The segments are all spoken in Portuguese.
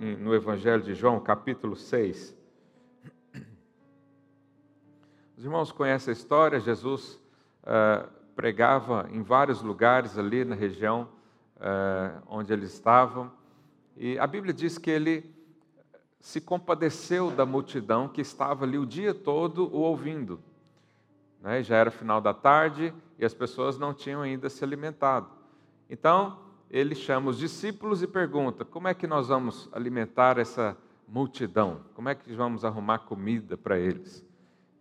no Evangelho de João, capítulo 6. Os irmãos conhecem a história, Jesus uh, pregava em vários lugares ali na região uh, onde eles estavam, e a Bíblia diz que ele se compadeceu da multidão que estava ali o dia todo o ouvindo. Né? Já era final da tarde e as pessoas não tinham ainda se alimentado. Então, ele chama os discípulos e pergunta: como é que nós vamos alimentar essa multidão? Como é que vamos arrumar comida para eles?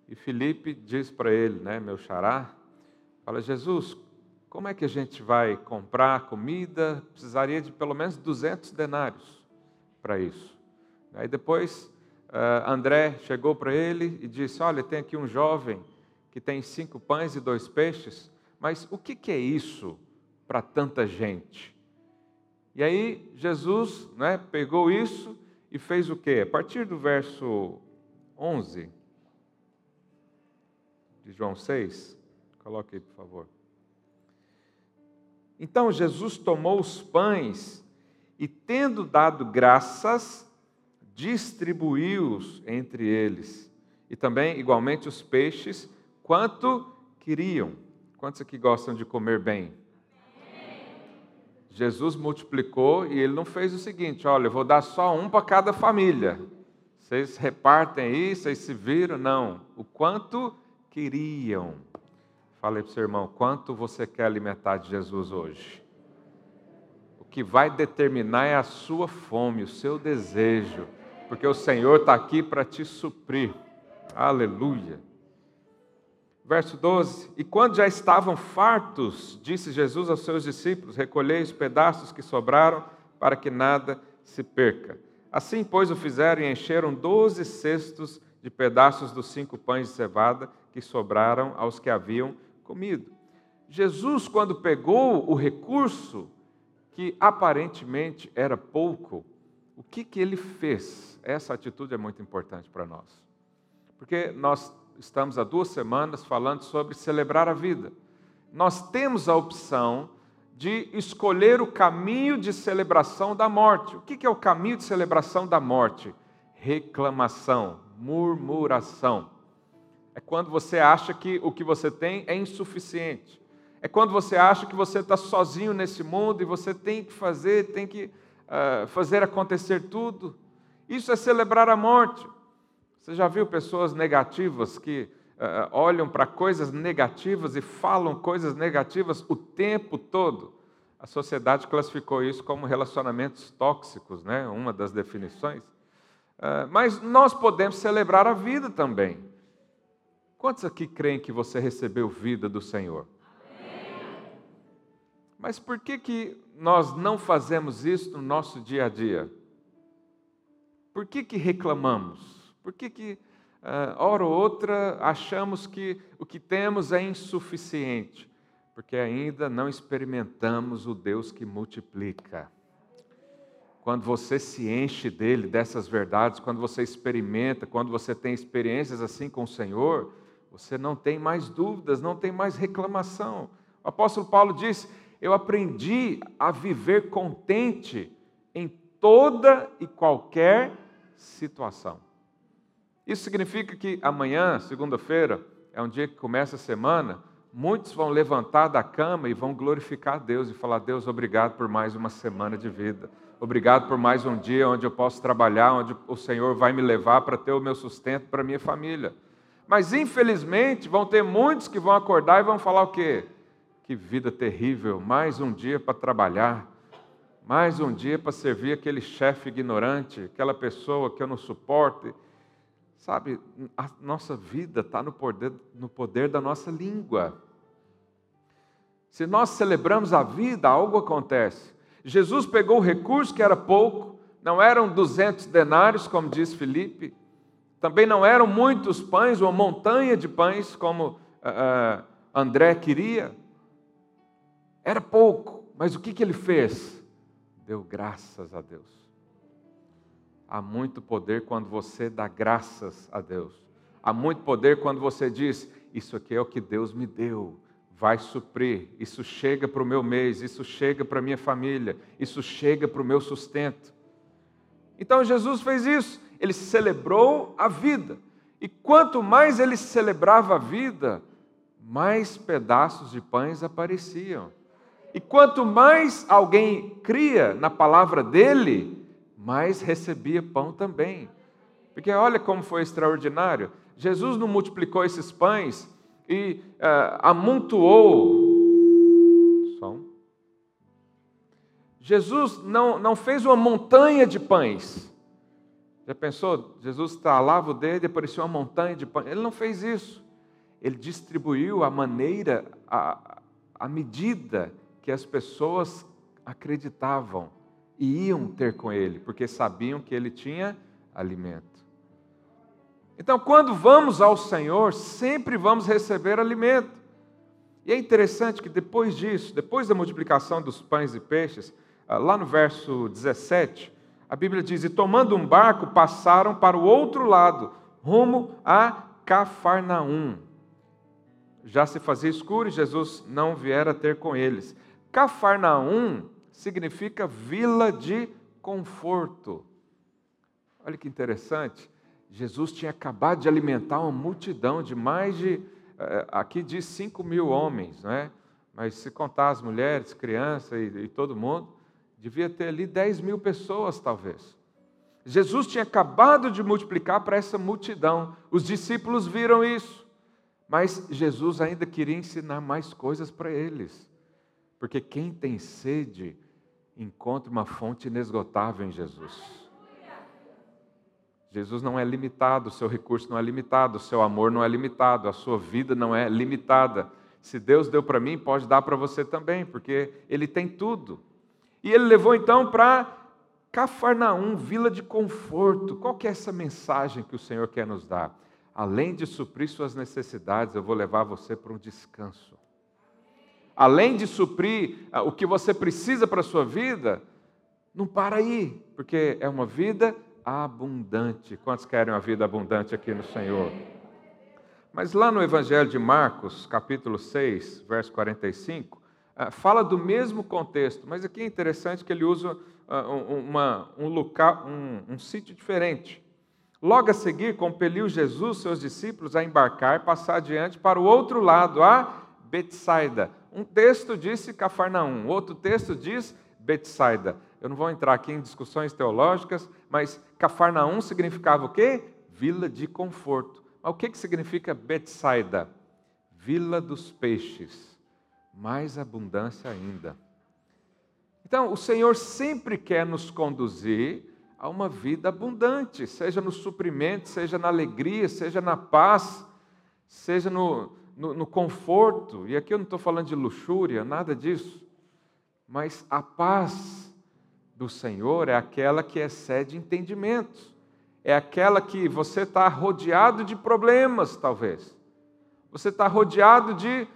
E Felipe diz para ele, né, meu xará, fala: Jesus, como é que a gente vai comprar comida? Precisaria de pelo menos 200 denários para isso. Aí depois uh, André chegou para ele e disse: Olha, tem aqui um jovem que tem cinco pães e dois peixes, mas o que, que é isso para tanta gente? E aí Jesus né, pegou isso e fez o quê? A partir do verso 11 de João 6, coloque aí, por favor. Então Jesus tomou os pães e, tendo dado graças, distribuiu-os entre eles, e também, igualmente, os peixes, quanto queriam. Quantos aqui gostam de comer bem? Jesus multiplicou e ele não fez o seguinte: olha, eu vou dar só um para cada família. Vocês repartem aí, vocês se viram? Não. O quanto queriam. Falei para o seu irmão: quanto você quer alimentar de Jesus hoje? O que vai determinar é a sua fome, o seu desejo porque o Senhor está aqui para te suprir. Aleluia. Verso 12: E quando já estavam fartos, disse Jesus aos seus discípulos: Recolhei os pedaços que sobraram, para que nada se perca. Assim, pois, o fizeram e encheram doze cestos de pedaços dos cinco pães de cevada que sobraram aos que haviam comido. Jesus, quando pegou o recurso, que aparentemente era pouco, o que, que ele fez? Essa atitude é muito importante para nós. Porque nós estamos há duas semanas falando sobre celebrar a vida. Nós temos a opção de escolher o caminho de celebração da morte. O que é o caminho de celebração da morte? Reclamação, murmuração. É quando você acha que o que você tem é insuficiente. É quando você acha que você está sozinho nesse mundo e você tem que fazer, tem que uh, fazer acontecer tudo. Isso é celebrar a morte. Você já viu pessoas negativas que uh, olham para coisas negativas e falam coisas negativas o tempo todo? A sociedade classificou isso como relacionamentos tóxicos, né? uma das definições. Uh, mas nós podemos celebrar a vida também. Quantos aqui creem que você recebeu vida do Senhor? Mas por que, que nós não fazemos isso no nosso dia a dia? Por que, que reclamamos? Por que, que uh, hora ou outra, achamos que o que temos é insuficiente? Porque ainda não experimentamos o Deus que multiplica. Quando você se enche dele, dessas verdades, quando você experimenta, quando você tem experiências assim com o Senhor, você não tem mais dúvidas, não tem mais reclamação. O apóstolo Paulo disse: eu aprendi a viver contente em toda e qualquer situação. Isso significa que amanhã, segunda-feira, é um dia que começa a semana, muitos vão levantar da cama e vão glorificar Deus e falar: Deus, obrigado por mais uma semana de vida. Obrigado por mais um dia onde eu posso trabalhar, onde o Senhor vai me levar para ter o meu sustento para a minha família. Mas infelizmente vão ter muitos que vão acordar e vão falar o quê? Que vida terrível, mais um dia para trabalhar, mais um dia para servir aquele chefe ignorante, aquela pessoa que eu não suporto. Sabe, a nossa vida está no poder, no poder da nossa língua. Se nós celebramos a vida, algo acontece. Jesus pegou o recurso que era pouco, não eram 200 denários, como diz Felipe, também não eram muitos pães, uma montanha de pães, como uh, André queria. Era pouco, mas o que, que ele fez? Deu graças a Deus. Há muito poder quando você dá graças a Deus. Há muito poder quando você diz: Isso aqui é o que Deus me deu, vai suprir. Isso chega para o meu mês, isso chega para a minha família, isso chega para o meu sustento. Então Jesus fez isso, ele celebrou a vida. E quanto mais ele celebrava a vida, mais pedaços de pães apareciam. E quanto mais alguém cria na palavra dele, mais recebia pão também. Porque olha como foi extraordinário. Jesus não multiplicou esses pães e uh, amontoou. Som. Jesus não, não fez uma montanha de pães. Já pensou? Jesus estalava o dedo e apareceu uma montanha de pães. Ele não fez isso. Ele distribuiu a maneira, a, a medida que as pessoas acreditavam e iam ter com ele, porque sabiam que ele tinha alimento. Então, quando vamos ao Senhor, sempre vamos receber alimento. E é interessante que depois disso, depois da multiplicação dos pães e peixes, ah, lá no verso 17, a Bíblia diz: E tomando um barco, passaram para o outro lado, rumo a Cafarnaum. Já se fazia escuro e Jesus não viera ter com eles. Cafarnaum significa vila de conforto. Olha que interessante. Jesus tinha acabado de alimentar uma multidão de mais de, eh, aqui diz 5 mil homens, não é? mas se contar as mulheres, crianças e, e todo mundo, devia ter ali 10 mil pessoas, talvez. Jesus tinha acabado de multiplicar para essa multidão, os discípulos viram isso, mas Jesus ainda queria ensinar mais coisas para eles, porque quem tem sede encontra uma fonte inesgotável em Jesus. Jesus não é limitado, seu recurso não é limitado, o seu amor não é limitado, a sua vida não é limitada. Se Deus deu para mim, pode dar para você também, porque Ele tem tudo. E ele levou então para Cafarnaum, vila de conforto. Qual que é essa mensagem que o Senhor quer nos dar? Além de suprir suas necessidades, eu vou levar você para um descanso. Além de suprir ah, o que você precisa para a sua vida, não para aí, porque é uma vida abundante. Quantos querem uma vida abundante aqui no Senhor? Mas lá no Evangelho de Marcos, capítulo 6, verso 45, ah, fala do mesmo contexto, mas aqui é interessante que ele usa ah, uma, um, local, um, um sítio diferente. Logo a seguir, compeliu Jesus seus discípulos a embarcar passar adiante para o outro lado, a Betsaida. Um texto disse Cafarnaum, outro texto diz Betsaida. Eu não vou entrar aqui em discussões teológicas, mas Cafarnaum significava o quê? Vila de conforto. Mas o que, que significa Betsaida? Vila dos peixes. Mais abundância ainda. Então, o Senhor sempre quer nos conduzir a uma vida abundante, seja no suprimento, seja na alegria, seja na paz, seja no, no, no conforto. E aqui eu não estou falando de luxúria, nada disso. Mas a paz do Senhor é aquela que excede entendimentos, é aquela que você está rodeado de problemas, talvez, você está rodeado de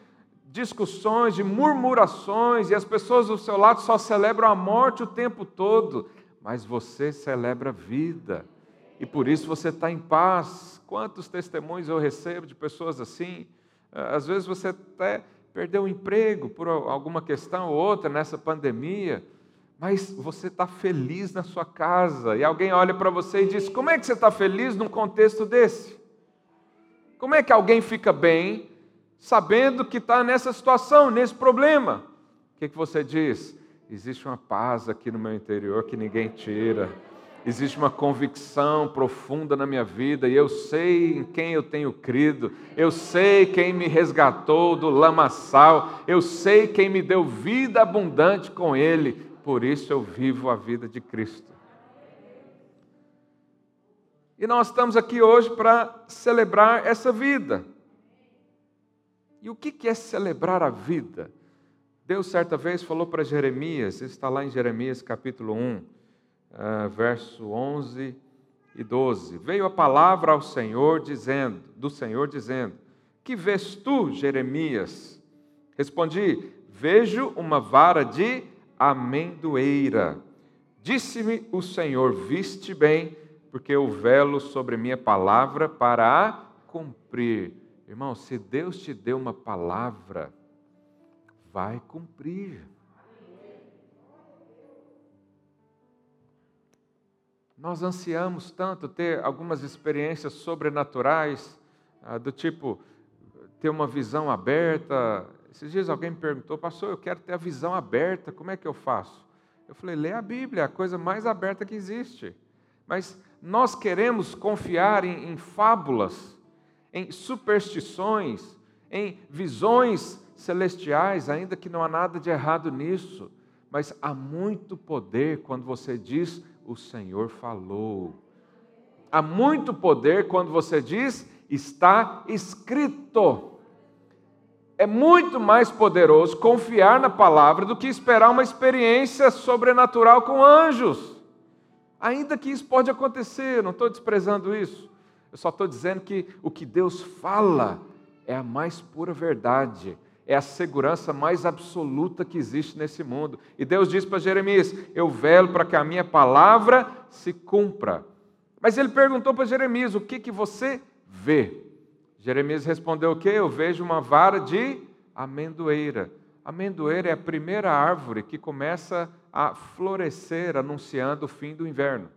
discussões, de murmurações, e as pessoas do seu lado só celebram a morte o tempo todo, mas você celebra a vida, e por isso você está em paz. Quantos testemunhos eu recebo de pessoas assim? Às vezes você até perdeu o emprego por alguma questão ou outra nessa pandemia, mas você está feliz na sua casa, e alguém olha para você e diz: Como é que você está feliz num contexto desse? Como é que alguém fica bem sabendo que está nessa situação, nesse problema? O que, que você diz? Existe uma paz aqui no meu interior que ninguém tira. Existe uma convicção profunda na minha vida e eu sei em quem eu tenho crido, eu sei quem me resgatou do lamaçal, eu sei quem me deu vida abundante com Ele, por isso eu vivo a vida de Cristo. E nós estamos aqui hoje para celebrar essa vida. E o que é celebrar a vida? Deus certa vez falou para Jeremias, está lá em Jeremias capítulo 1, ah, verso 11 e 12. Veio a palavra ao Senhor dizendo, do Senhor dizendo: Que vês tu, Jeremias? Respondi: Vejo uma vara de amendoeira. Disse-me o Senhor: Viste bem, porque eu velo sobre minha palavra para a cumprir. Irmão, se Deus te deu uma palavra, vai cumprir. Nós ansiamos tanto ter algumas experiências sobrenaturais, ah, do tipo ter uma visão aberta. Esses dias alguém me perguntou, pastor, eu quero ter a visão aberta, como é que eu faço? Eu falei, lê a Bíblia, é a coisa mais aberta que existe. Mas nós queremos confiar em, em fábulas, em superstições, em visões celestiais, ainda que não há nada de errado nisso. Mas há muito poder quando você diz o Senhor falou. Há muito poder quando você diz está escrito. É muito mais poderoso confiar na palavra do que esperar uma experiência sobrenatural com anjos. Ainda que isso pode acontecer, não estou desprezando isso. Eu só estou dizendo que o que Deus fala é a mais pura verdade é a segurança mais absoluta que existe nesse mundo. E Deus diz para Jeremias: Eu velo para que a minha palavra se cumpra. Mas ele perguntou para Jeremias: O que, que você vê? Jeremias respondeu: O que? Eu vejo uma vara de amendoeira. Amendoeira é a primeira árvore que começa a florescer, anunciando o fim do inverno.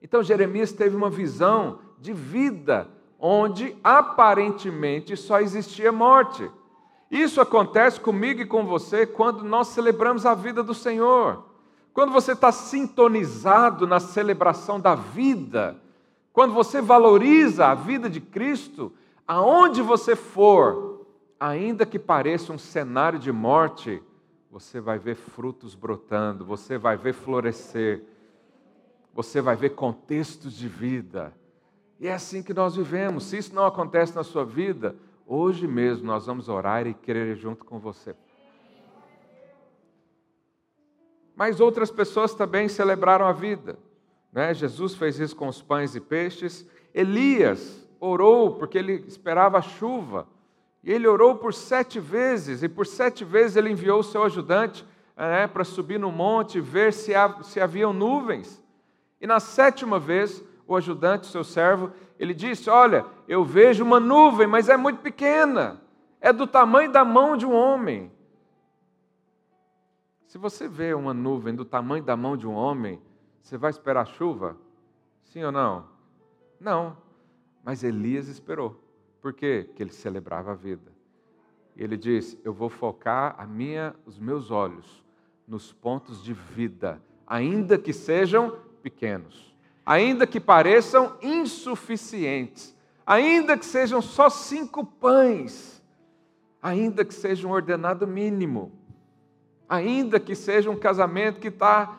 Então Jeremias teve uma visão de vida, onde aparentemente só existia morte. Isso acontece comigo e com você quando nós celebramos a vida do Senhor. Quando você está sintonizado na celebração da vida, quando você valoriza a vida de Cristo, aonde você for, ainda que pareça um cenário de morte, você vai ver frutos brotando, você vai ver florescer, você vai ver contextos de vida. E é assim que nós vivemos. Se isso não acontece na sua vida, Hoje mesmo nós vamos orar e querer junto com você. Mas outras pessoas também celebraram a vida. Né? Jesus fez isso com os pães e peixes. Elias orou porque ele esperava a chuva. E ele orou por sete vezes, e por sete vezes ele enviou o seu ajudante né, para subir no monte e ver se, se haviam nuvens. E na sétima vez, o ajudante, seu servo, ele disse: Olha, eu vejo uma nuvem, mas é muito pequena, é do tamanho da mão de um homem. Se você vê uma nuvem do tamanho da mão de um homem, você vai esperar chuva? Sim ou não? Não. Mas Elias esperou. Por quê? Porque ele celebrava a vida. Ele disse: Eu vou focar a minha, os meus olhos nos pontos de vida, ainda que sejam pequenos ainda que pareçam insuficientes, ainda que sejam só cinco pães, ainda que seja um ordenado mínimo, ainda que seja um casamento que está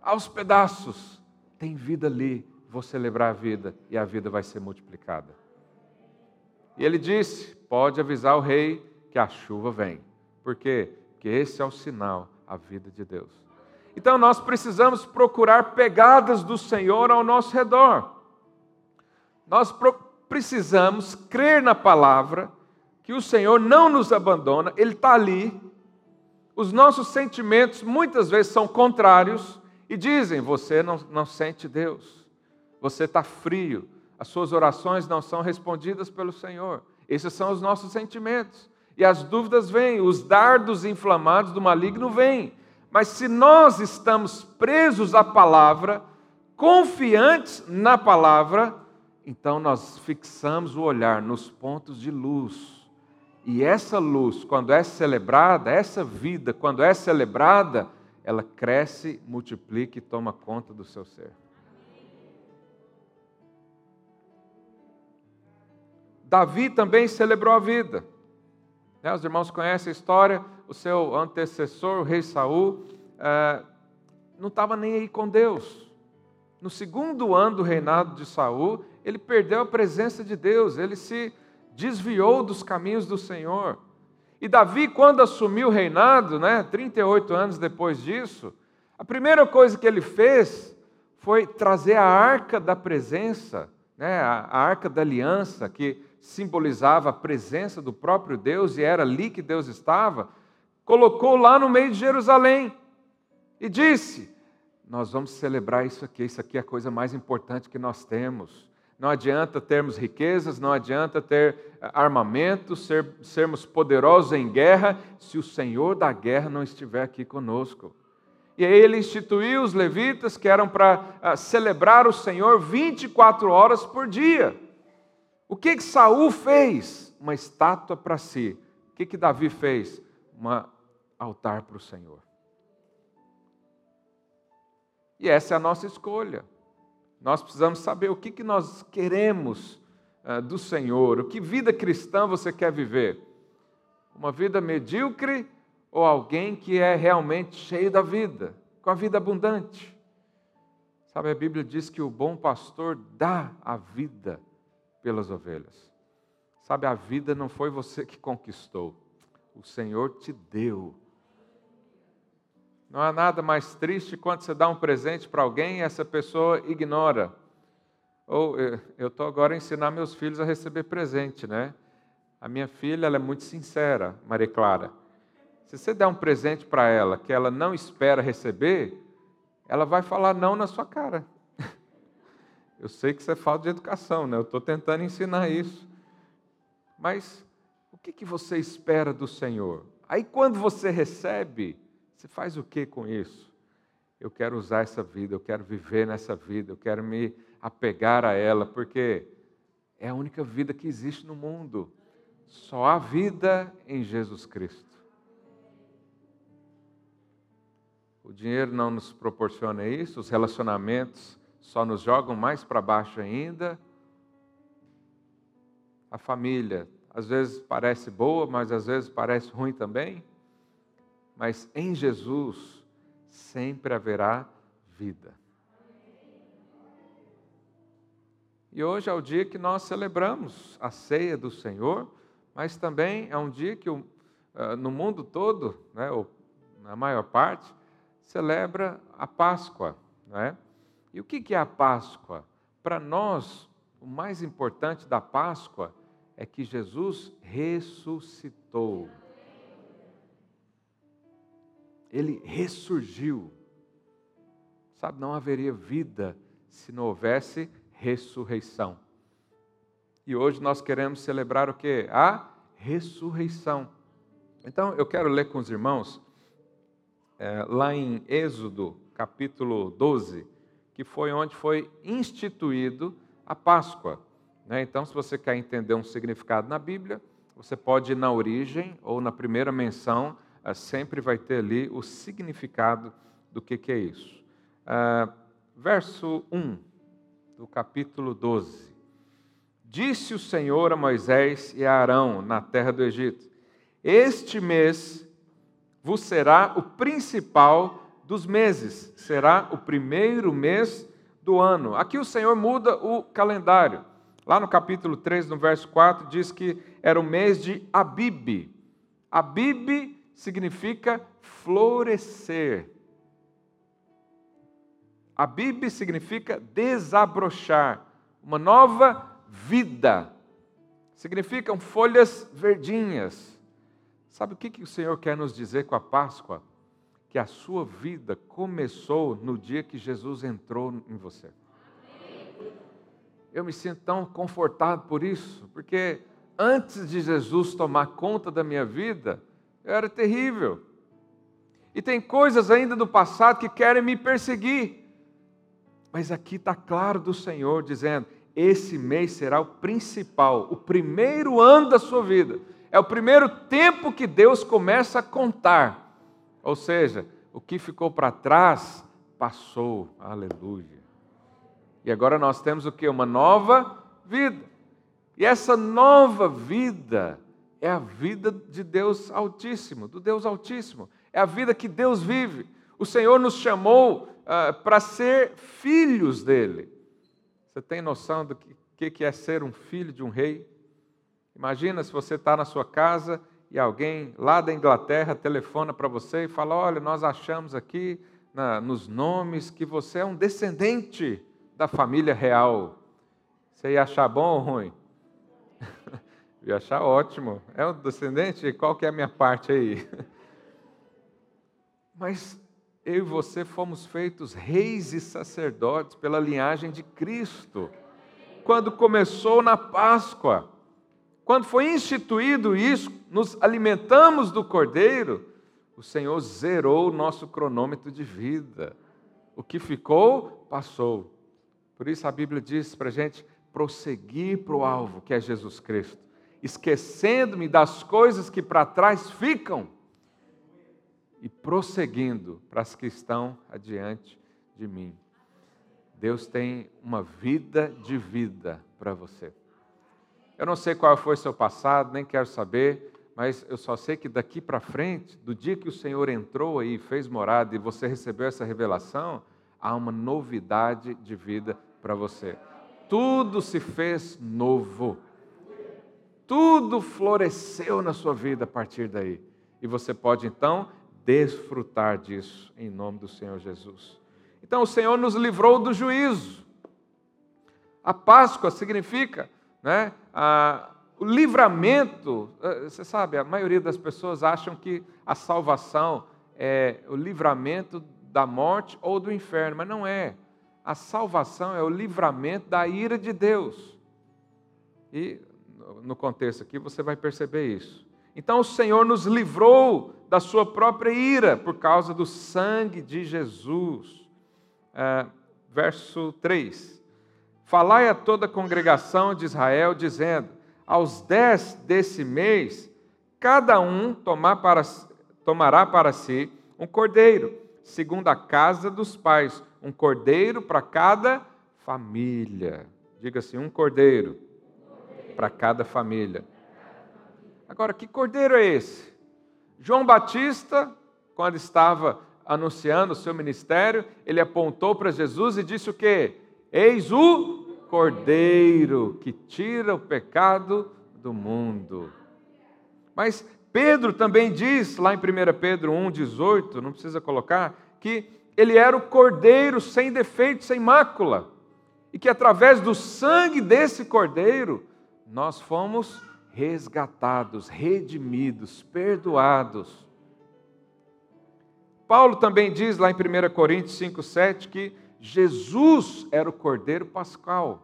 aos pedaços, tem vida ali, vou celebrar a vida e a vida vai ser multiplicada. E ele disse: pode avisar o rei que a chuva vem. Por quê? Porque esse é o sinal, a vida de Deus. Então nós precisamos procurar pegadas do Senhor ao nosso redor. Nós precisamos crer na palavra, que o Senhor não nos abandona, Ele está ali. Os nossos sentimentos muitas vezes são contrários e dizem: você não, não sente Deus, você está frio, as suas orações não são respondidas pelo Senhor. Esses são os nossos sentimentos. E as dúvidas vêm, os dardos inflamados do maligno vêm. Mas se nós estamos presos à palavra, confiantes na palavra, então nós fixamos o olhar nos pontos de luz. E essa luz, quando é celebrada, essa vida, quando é celebrada, ela cresce, multiplica e toma conta do seu ser. Davi também celebrou a vida. Né, os irmãos conhecem a história o seu antecessor, o rei Saul, é, não estava nem aí com Deus. No segundo ano do reinado de Saul, ele perdeu a presença de Deus, ele se desviou dos caminhos do Senhor. E Davi, quando assumiu o reinado, né, 38 anos depois disso, a primeira coisa que ele fez foi trazer a arca da presença, né, a arca da aliança, que simbolizava a presença do próprio Deus e era ali que Deus estava, colocou lá no meio de Jerusalém e disse: Nós vamos celebrar isso aqui, isso aqui é a coisa mais importante que nós temos. Não adianta termos riquezas, não adianta ter eh, armamento, ser, sermos poderosos em guerra, se o Senhor da guerra não estiver aqui conosco. E aí ele instituiu os levitas que eram para uh, celebrar o Senhor 24 horas por dia. O que que Saul fez? Uma estátua para si. O que que Davi fez? Um altar para o Senhor. E essa é a nossa escolha. Nós precisamos saber o que, que nós queremos uh, do Senhor, o que vida cristã você quer viver. Uma vida medíocre ou alguém que é realmente cheio da vida, com a vida abundante? Sabe, a Bíblia diz que o bom pastor dá a vida pelas ovelhas. Sabe, a vida não foi você que conquistou, o Senhor te deu. Não há nada mais triste quando você dá um presente para alguém e essa pessoa ignora. Ou eu estou agora a ensinar meus filhos a receber presente, né? A minha filha ela é muito sincera, Maria Clara. Se você der um presente para ela que ela não espera receber, ela vai falar não na sua cara. Eu sei que isso é falta de educação, né? Eu estou tentando ensinar isso. Mas o que, que você espera do Senhor? Aí quando você recebe, você faz o que com isso? Eu quero usar essa vida, eu quero viver nessa vida, eu quero me apegar a ela, porque é a única vida que existe no mundo. Só há vida em Jesus Cristo. O dinheiro não nos proporciona isso, os relacionamentos só nos jogam mais para baixo ainda. A família, às vezes parece boa, mas às vezes parece ruim também mas em Jesus sempre haverá vida. E hoje é o dia que nós celebramos a ceia do Senhor, mas também é um dia que ah, no mundo todo, né, ou na maior parte, celebra a Páscoa. Né? E o que é a Páscoa? Para nós, o mais importante da Páscoa é que Jesus ressuscitou ele ressurgiu. Sabe, não haveria vida se não houvesse ressurreição. E hoje nós queremos celebrar o que? A ressurreição. Então eu quero ler com os irmãos, é, lá em Êxodo, capítulo 12, que foi onde foi instituído a Páscoa. Né? Então, se você quer entender um significado na Bíblia, você pode ir na origem ou na primeira menção sempre vai ter ali o significado do que, que é isso. Uh, verso 1 do capítulo 12. Disse o Senhor a Moisés e a Arão na terra do Egito: Este mês vos será o principal dos meses, será o primeiro mês do ano. Aqui o Senhor muda o calendário. Lá no capítulo 3, no verso 4, diz que era o mês de Abib. Abib significa florescer. A Bíblia significa desabrochar, uma nova vida. Significam folhas verdinhas. Sabe o que, que o Senhor quer nos dizer com a Páscoa? Que a sua vida começou no dia que Jesus entrou em você. Eu me sinto tão confortado por isso, porque antes de Jesus tomar conta da minha vida, eu era terrível. E tem coisas ainda do passado que querem me perseguir. Mas aqui está claro do Senhor dizendo: esse mês será o principal, o primeiro ano da sua vida. É o primeiro tempo que Deus começa a contar. Ou seja, o que ficou para trás passou. Aleluia. E agora nós temos o que? Uma nova vida. E essa nova vida é a vida de Deus Altíssimo, do Deus Altíssimo. É a vida que Deus vive. O Senhor nos chamou uh, para ser filhos dele. Você tem noção do que, que é ser um filho de um rei? Imagina se você está na sua casa e alguém lá da Inglaterra telefona para você e fala: Olha, nós achamos aqui na, nos nomes que você é um descendente da família real. Você ia achar bom ou ruim? Ia achar ótimo. É um descendente? Qual que é a minha parte aí? Mas eu e você fomos feitos reis e sacerdotes pela linhagem de Cristo. Quando começou na Páscoa, quando foi instituído isso, nos alimentamos do Cordeiro, o Senhor zerou o nosso cronômetro de vida. O que ficou, passou. Por isso a Bíblia diz para a gente prosseguir para o alvo, que é Jesus Cristo, esquecendo-me das coisas que para trás ficam e prosseguindo para as que estão adiante de mim. Deus tem uma vida de vida para você. Eu não sei qual foi seu passado, nem quero saber, mas eu só sei que daqui para frente, do dia que o Senhor entrou aí, fez morada e você recebeu essa revelação, há uma novidade de vida para você. Tudo se fez novo. Tudo floresceu na sua vida a partir daí. E você pode então desfrutar disso em nome do Senhor Jesus. Então o Senhor nos livrou do juízo. A Páscoa significa né, a, o livramento. Eh, você sabe, a maioria das pessoas acham que a salvação é o livramento da morte ou do inferno, mas não é. A salvação é o livramento da ira de Deus. E no contexto aqui você vai perceber isso. Então o Senhor nos livrou da sua própria ira por causa do sangue de Jesus. É, verso 3: Falai a toda a congregação de Israel, dizendo: Aos dez desse mês, cada um para, tomará para si um cordeiro, segundo a casa dos pais, um cordeiro para cada família. Diga assim: um cordeiro para cada família. Agora, que cordeiro é esse? João Batista, quando estava anunciando o seu ministério, ele apontou para Jesus e disse o quê? Eis o Cordeiro que tira o pecado do mundo. Mas Pedro também diz, lá em 1 Pedro 1,18, não precisa colocar, que ele era o cordeiro sem defeito, sem mácula. E que através do sangue desse cordeiro, nós fomos resgatados, redimidos, perdoados. Paulo também diz lá em 1 Coríntios 5,7 que Jesus era o cordeiro pascal.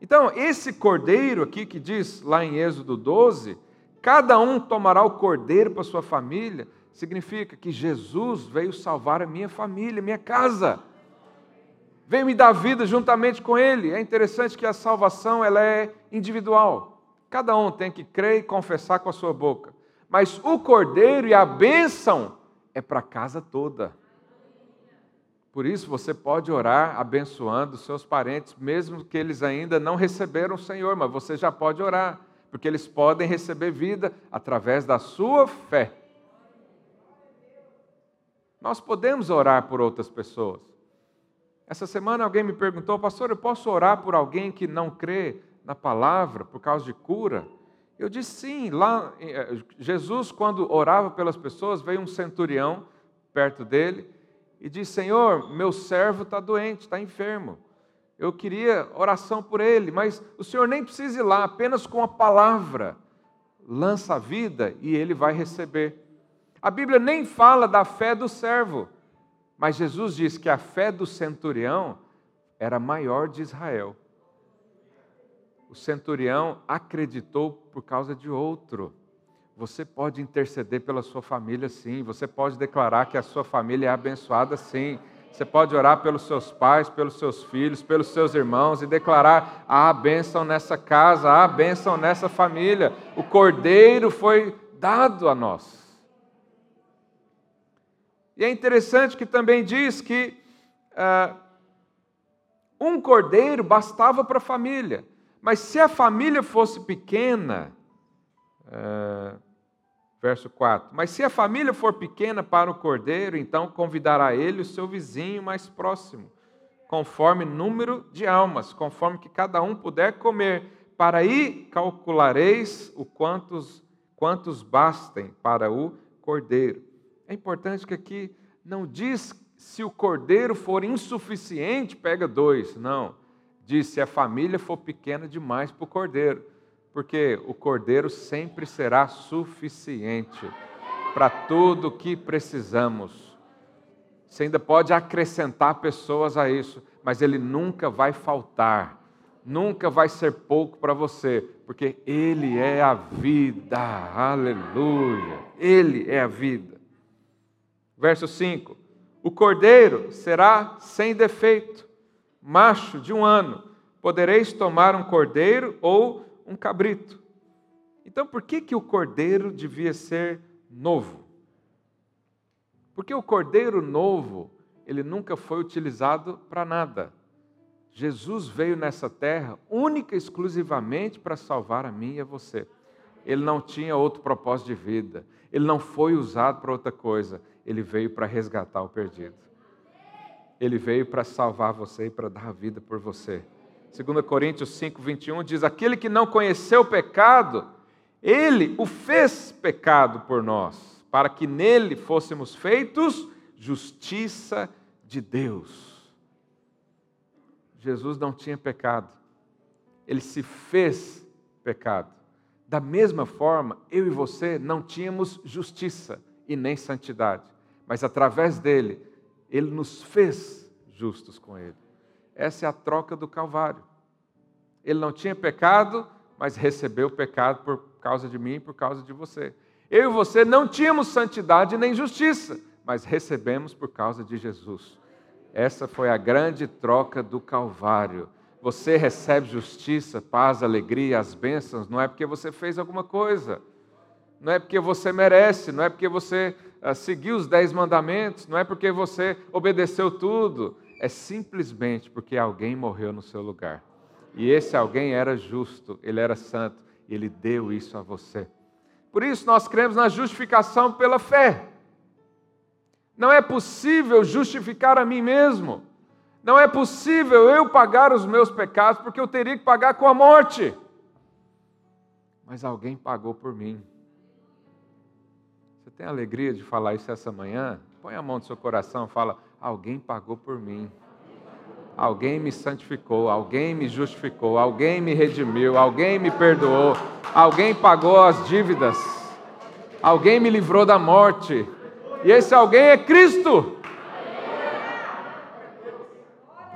Então, esse cordeiro aqui que diz lá em Êxodo 12, cada um tomará o cordeiro para sua família, significa que Jesus veio salvar a minha família, minha casa. Veio me dar vida juntamente com ele. É interessante que a salvação ela é individual. Cada um tem que crer e confessar com a sua boca. Mas o cordeiro e a bênção é para a casa toda. Por isso você pode orar abençoando seus parentes, mesmo que eles ainda não receberam o Senhor, mas você já pode orar, porque eles podem receber vida através da sua fé. Nós podemos orar por outras pessoas. Essa semana alguém me perguntou, pastor, eu posso orar por alguém que não crê na palavra por causa de cura? Eu disse sim. Lá, eh, Jesus, quando orava pelas pessoas, veio um centurião perto dele e disse: Senhor, meu servo está doente, está enfermo. Eu queria oração por ele, mas o Senhor nem precisa ir lá, apenas com a palavra lança a vida e ele vai receber. A Bíblia nem fala da fé do servo, mas Jesus diz que a fé do centurião era maior de Israel o centurião acreditou por causa de outro. Você pode interceder pela sua família, sim. Você pode declarar que a sua família é abençoada, sim. Você pode orar pelos seus pais, pelos seus filhos, pelos seus irmãos e declarar: há bênção nessa casa, há bênção nessa família. O cordeiro foi dado a nós. E é interessante que também diz que uh, um cordeiro bastava para a família. Mas se a família fosse pequena, uh, verso 4: Mas se a família for pequena para o cordeiro, então convidará ele o seu vizinho mais próximo, conforme número de almas, conforme que cada um puder comer. Para aí calculareis o quantos, quantos bastem para o cordeiro. É importante que aqui não diz se o cordeiro for insuficiente, pega dois. Não diz: se a família for pequena demais para o cordeiro, porque o cordeiro sempre será suficiente para tudo o que precisamos. Você ainda pode acrescentar pessoas a isso, mas ele nunca vai faltar. nunca vai ser pouco para você, porque Ele é a vida, aleluia, Ele é a vida. Verso 5: O cordeiro será sem defeito, macho de um ano, podereis tomar um cordeiro ou um cabrito. Então, por que, que o cordeiro devia ser novo? Porque o cordeiro novo, ele nunca foi utilizado para nada. Jesus veio nessa terra única e exclusivamente para salvar a mim e a você. Ele não tinha outro propósito de vida. Ele não foi usado para outra coisa. Ele veio para resgatar o perdido. Ele veio para salvar você e para dar a vida por você. 2 Coríntios 5, 21 diz: Aquele que não conheceu o pecado, ele o fez pecado por nós, para que nele fôssemos feitos justiça de Deus. Jesus não tinha pecado, ele se fez pecado. Da mesma forma, eu e você não tínhamos justiça e nem santidade, mas através dele, ele nos fez justos com ele. Essa é a troca do Calvário. Ele não tinha pecado, mas recebeu o pecado por causa de mim e por causa de você. Eu e você não tínhamos santidade nem justiça, mas recebemos por causa de Jesus. Essa foi a grande troca do Calvário. Você recebe justiça, paz, alegria, as bênçãos, não é porque você fez alguma coisa, não é porque você merece, não é porque você seguiu os dez mandamentos, não é porque você obedeceu tudo, é simplesmente porque alguém morreu no seu lugar. E esse alguém era justo, ele era santo, e ele deu isso a você. Por isso nós cremos na justificação pela fé. Não é possível justificar a mim mesmo. Não é possível eu pagar os meus pecados, porque eu teria que pagar com a morte. Mas alguém pagou por mim. Tem alegria de falar isso essa manhã? Põe a mão no seu coração e fala: Alguém pagou por mim. Alguém me santificou, alguém me justificou, alguém me redimiu, alguém me perdoou, alguém pagou as dívidas, alguém me livrou da morte. E esse alguém é Cristo.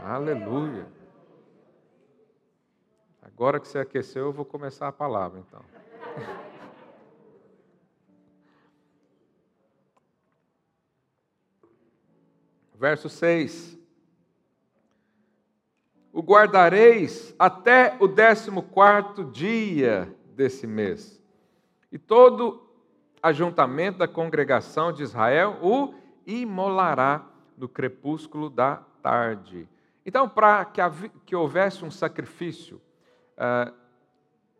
Aleluia. Agora que você aqueceu, eu vou começar a palavra então. Verso 6 o guardareis até o décimo quarto dia desse mês. E todo ajuntamento da congregação de Israel o imolará no crepúsculo da tarde. Então, para que, que, houvesse um sacrifício, uh,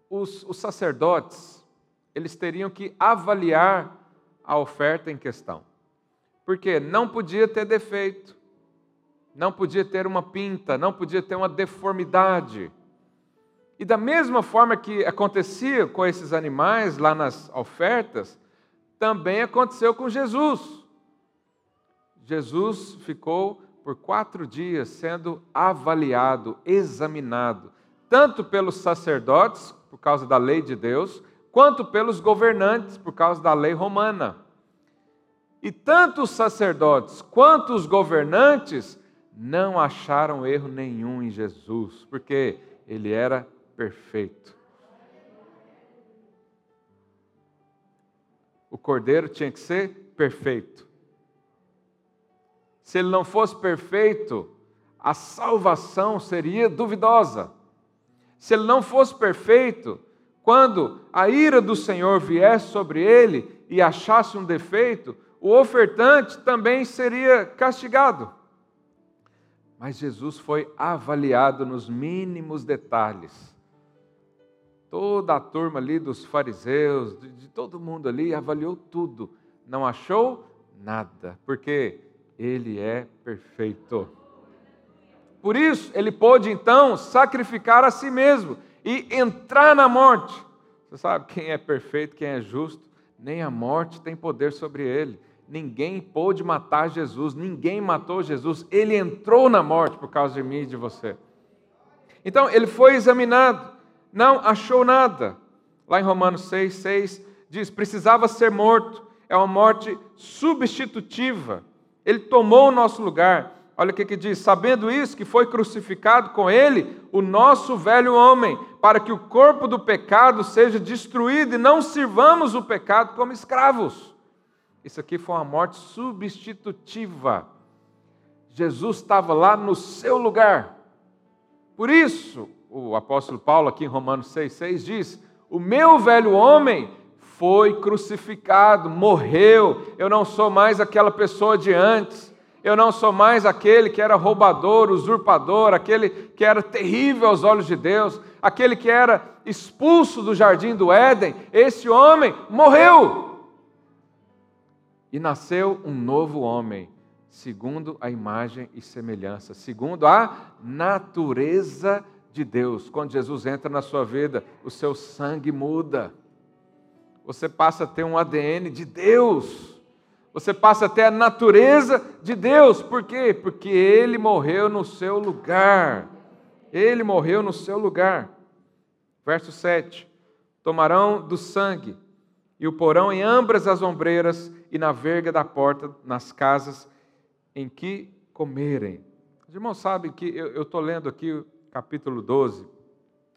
os, os sacerdotes eles teriam que avaliar a oferta em questão, porque não podia ter defeito, não podia ter uma pinta, não podia ter uma deformidade. E da mesma forma que acontecia com esses animais lá nas ofertas, também aconteceu com Jesus. Jesus ficou por quatro dias sendo avaliado, examinado, tanto pelos sacerdotes, por causa da lei de Deus, quanto pelos governantes, por causa da lei romana. E tanto os sacerdotes quanto os governantes não acharam erro nenhum em Jesus, porque ele era perfeito. O cordeiro tinha que ser perfeito. Se ele não fosse perfeito, a salvação seria duvidosa. Se ele não fosse perfeito, quando a ira do Senhor viesse sobre ele e achasse um defeito, o ofertante também seria castigado. Mas Jesus foi avaliado nos mínimos detalhes. Toda a turma ali dos fariseus, de, todo mundo ali, avaliou tudo. Não achou nada, porque ele é perfeito. Por isso, ele pôde então sacrificar a si mesmo e entrar na morte. Você sabe quem é perfeito, quem é justo? Nem a morte tem poder sobre ele ninguém pôde matar Jesus, ninguém matou Jesus, ele entrou na morte por causa de mim e de você. Então, ele foi examinado, não achou nada. Lá em Romanos 6, 6 diz: precisava ser morto, é uma morte substitutiva. Ele tomou o nosso lugar. Olha o que, que diz: sabendo isso, que foi crucificado com ele o nosso velho homem, para que o corpo do pecado seja destruído e não sirvamos o pecado como escravos. Isso aqui foi uma morte substitutiva. Jesus estava lá no seu lugar. Por isso, o apóstolo Paulo, aqui em Romanos 6,6, diz: O meu velho homem foi crucificado, morreu, eu não sou mais aquela pessoa de antes. Eu não sou mais aquele que era roubador, usurpador, aquele que era terrível aos olhos de Deus, aquele que era expulso do jardim do Éden. Esse homem morreu. E nasceu um novo homem, segundo a imagem e semelhança, segundo a natureza de Deus. Quando Jesus entra na sua vida, o seu sangue muda. Você passa a ter um ADN de Deus. Você passa até a natureza de Deus. Por quê? Porque ele morreu no seu lugar. Ele morreu no seu lugar. Verso 7: Tomarão do sangue e o porão em ambas as ombreiras e na verga da porta, nas casas em que comerem. Os irmãos sabem que eu estou lendo aqui o capítulo 12.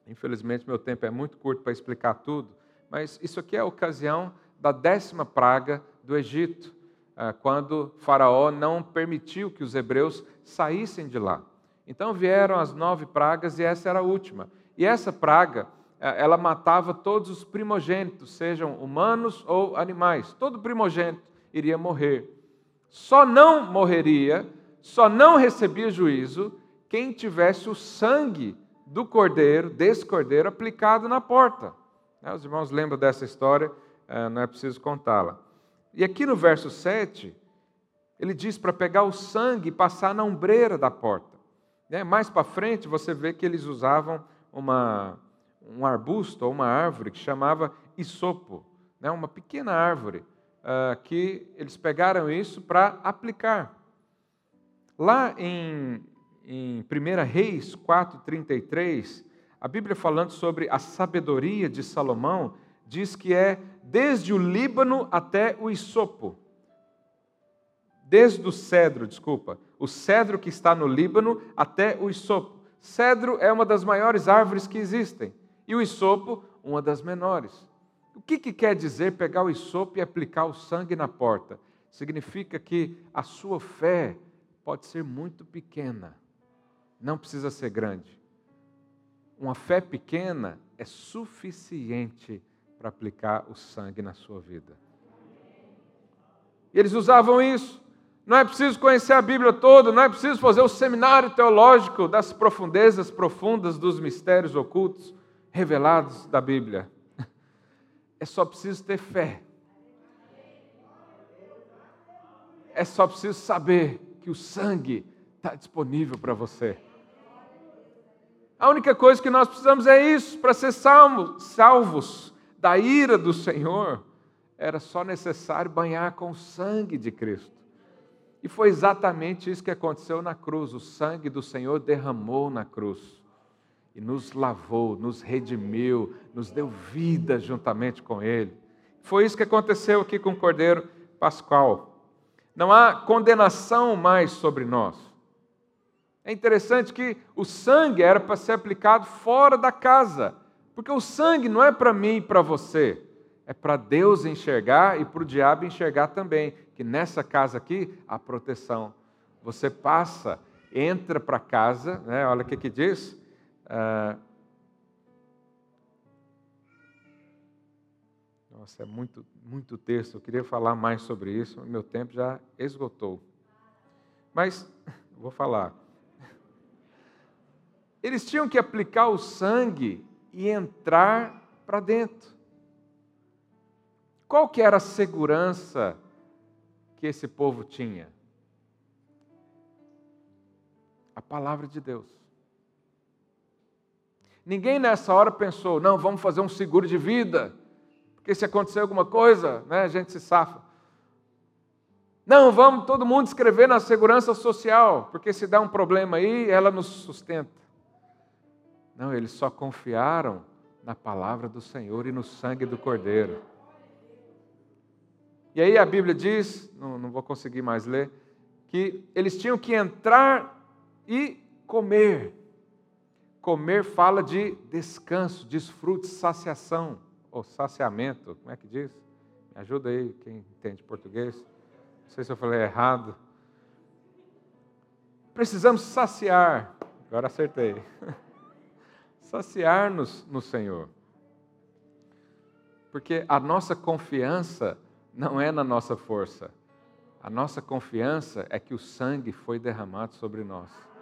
Infelizmente, meu tempo é muito curto para explicar tudo, mas isso aqui é a ocasião da décima praga do Egito. Ah, quando Faraó não permitiu que os hebreus saíssem de lá. Então vieram as nove pragas e essa era a última. E essa praga, ela matava todos os primogênitos, sejam humanos ou animais. Todo primogênito iria morrer. Só não morreria, só não recebia juízo quem tivesse o sangue do cordeiro, desse cordeiro, aplicado na porta. Né, os irmãos lembram dessa história, ah, não é preciso contá-la. E aqui no verso 7, ele diz para pegar o sangue e passar na ombreira da porta. Mais para frente, você vê que eles usavam uma, um arbusto ou uma árvore que chamava isopo, né? uma pequena árvore, uh, que eles pegaram isso para aplicar. Lá em, em 1 Reis 4,33, a Bíblia falando sobre a sabedoria de Salomão, diz que é desde o Líbano até o Isopo. Desde o cedro, desculpa, o cedro que está no Líbano até o Isopo. Cedro é uma das maiores árvores que existem e o Isopo, uma das menores. O que, que quer dizer pegar o Isopo e aplicar o sangue na porta? Significa que a sua fé pode ser muito pequena, não precisa ser grande. Uma fé pequena é suficiente para aplicar o sangue na sua vida. E eles usavam isso. Não é preciso conhecer a Bíblia toda, não é preciso fazer o seminário teológico das profundezas profundas dos mistérios ocultos revelados da Bíblia. É só preciso ter fé. É só preciso saber que o sangue está disponível para você. A única coisa que nós precisamos é isso, para ser salvos, salvos da ira do Senhor, era só necessário banhar com o sangue de Cristo. E foi exatamente isso que aconteceu na cruz. O sangue do Senhor derramou na cruz e nos lavou, nos redimiu, nos deu vida juntamente com Ele. Foi isso que aconteceu aqui com o Cordeiro Pascual. Não há condenação mais sobre nós. É interessante que o sangue era para ser aplicado fora da casa porque o sangue não é para mim e para você, é para Deus enxergar e para o diabo enxergar também, que nessa casa aqui há proteção. Você passa, entra para casa, né? olha o que, que diz. Ah, nossa, é muito, muito texto, eu queria falar mais sobre isso, meu tempo já esgotou. Mas, vou falar. Eles tinham que aplicar o sangue e entrar para dentro. Qual que era a segurança que esse povo tinha? A palavra de Deus. Ninguém nessa hora pensou, não, vamos fazer um seguro de vida, porque se acontecer alguma coisa, né, a gente se safa. Não, vamos todo mundo escrever na segurança social, porque se dá um problema aí, ela nos sustenta. Não, eles só confiaram na palavra do Senhor e no sangue do Cordeiro. E aí a Bíblia diz, não, não vou conseguir mais ler, que eles tinham que entrar e comer. Comer fala de descanso, desfrute, saciação, ou saciamento, como é que diz? Me ajuda aí, quem entende português. Não sei se eu falei errado. Precisamos saciar, agora acertei. Saciar-nos no Senhor. Porque a nossa confiança não é na nossa força. A nossa confiança é que o sangue foi derramado sobre nós.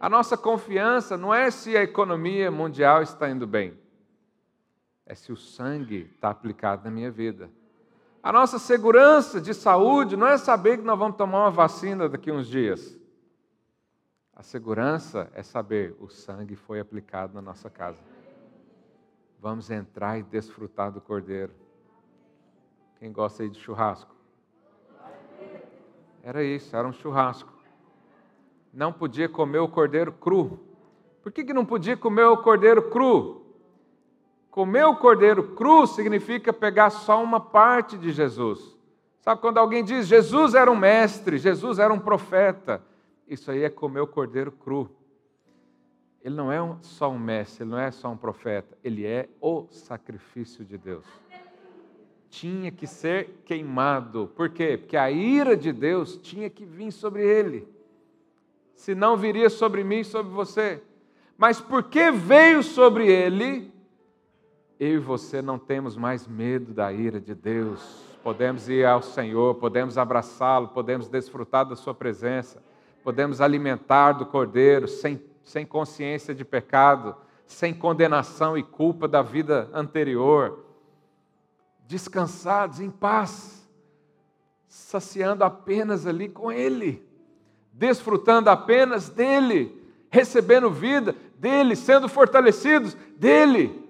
A nossa confiança não é se a economia mundial está indo bem, é se o sangue está aplicado na minha vida. A nossa segurança de saúde não é saber que nós vamos tomar uma vacina daqui a uns dias. A segurança é saber o sangue foi aplicado na nossa casa. Vamos entrar e desfrutar do cordeiro. Quem gosta aí de churrasco? Era isso, era um churrasco não podia comer o cordeiro cru. Por que, que não podia comer o cordeiro cru? Comer o cordeiro cru significa pegar só uma parte de Jesus. Sabe quando alguém diz Jesus era um mestre, Jesus era um profeta? Isso aí é comer o cordeiro cru. Ele não é só um mestre, ele não é só um profeta, ele é o sacrifício de Deus. Tinha que ser queimado. Por quê? Porque a ira de Deus tinha que vir sobre ele senão viria sobre mim e sobre você. Mas porque veio sobre ele, eu e você não temos mais medo da ira de Deus. Podemos ir ao Senhor, podemos abraçá-lo, podemos desfrutar da Sua presença, podemos alimentar do Cordeiro sem, sem consciência de pecado, sem condenação e culpa da vida anterior, descansados, em paz, saciando apenas ali com Ele desfrutando apenas dele, recebendo vida dele, sendo fortalecidos dele.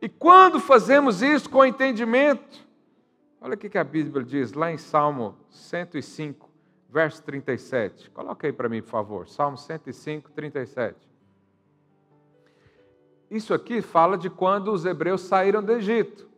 E quando fazemos isso com entendimento, olha o que a Bíblia diz lá em Salmo 105, verso 37. Coloca aí para mim, por favor. Salmo 105, 37. Isso aqui fala de quando os hebreus saíram do Egito.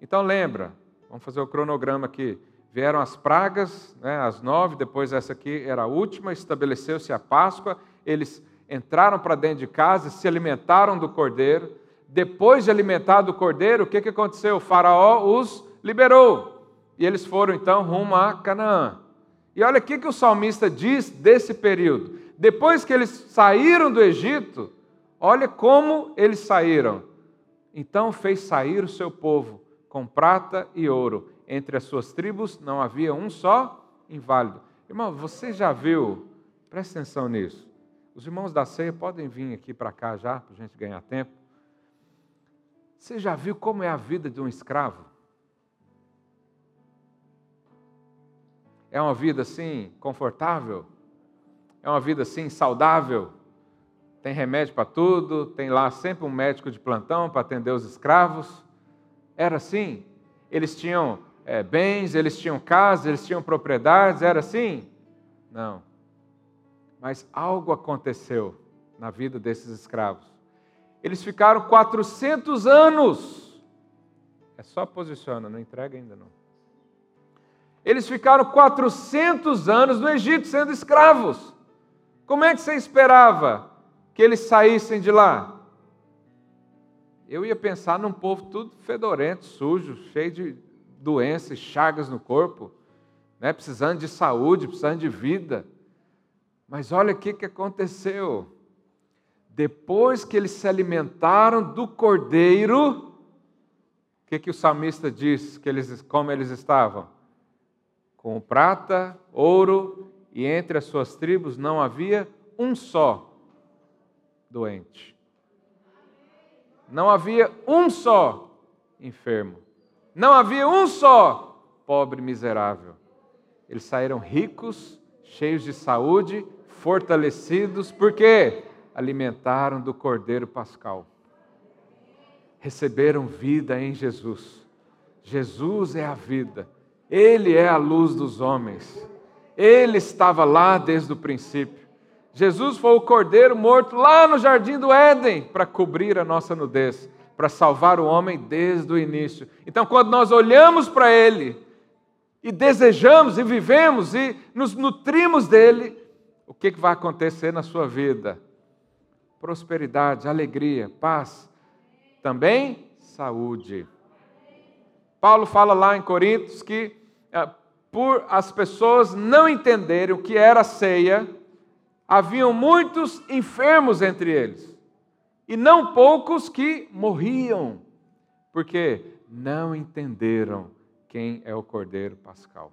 Então lembra, vamos fazer o cronograma aqui. Vieram as pragas, né, as nove, depois essa aqui era a última, estabeleceu-se a Páscoa, eles entraram para dentro de casa, se alimentaram do cordeiro. Depois de alimentar do cordeiro, o que, que aconteceu? O faraó os liberou. E eles foram então rumo a Canaã. E olha o que, que o salmista diz desse período. Depois que eles saíram do Egito, olha como eles saíram. Então fez sair o seu povo com prata e ouro entre as suas tribos não havia um só inválido. Irmão, você já viu, presta atenção nisso. Os irmãos da ceia podem vir aqui para cá já, para a gente ganhar tempo. Você já viu como é a vida de um escravo? É uma vida assim, confortável? É uma vida assim, saudável? Tem remédio para tudo? Tem lá sempre um médico de plantão para atender os escravos? Era assim? Eles tinham é, bens, eles tinham casas, eles tinham propriedades, era assim? Não. Mas algo aconteceu na vida desses escravos. Eles ficaram 400 anos. É só posiciona, não entrega ainda não. Eles ficaram 400 anos no Egito sendo escravos. Como é que você esperava que eles saíssem de lá? Eu ia pensar num povo tudo fedorento, sujo, cheio de doenças, chagas no corpo, né? precisando de saúde, precisando de vida. Mas olha o que, aconteceu. Depois que eles se alimentaram do cordeiro, o que, que o salmista diz que eles, como eles estavam? Com prata, ouro, e entre as suas tribos não havia um só doente. Não havia um só enfermo. Não havia um só pobre miserável. Eles saíram ricos, cheios de saúde, fortalecidos, porque alimentaram do Cordeiro Pascal. Receberam vida em Jesus. Jesus é a vida. Ele é a luz dos homens. Ele estava lá desde o princípio. Jesus foi o cordeiro morto lá no jardim do Éden para cobrir a nossa nudez para salvar o homem desde o início. Então, quando nós olhamos para Ele e desejamos e vivemos e nos nutrimos dele, o que, vai acontecer na sua vida? Prosperidade, alegria, paz, também saúde. Paulo fala lá em Coríntios que eh, por as pessoas não entenderem o que era ceia, haviam muitos enfermos entre eles, e não poucos que morriam, porque não entenderam quem é o Cordeiro Pascal.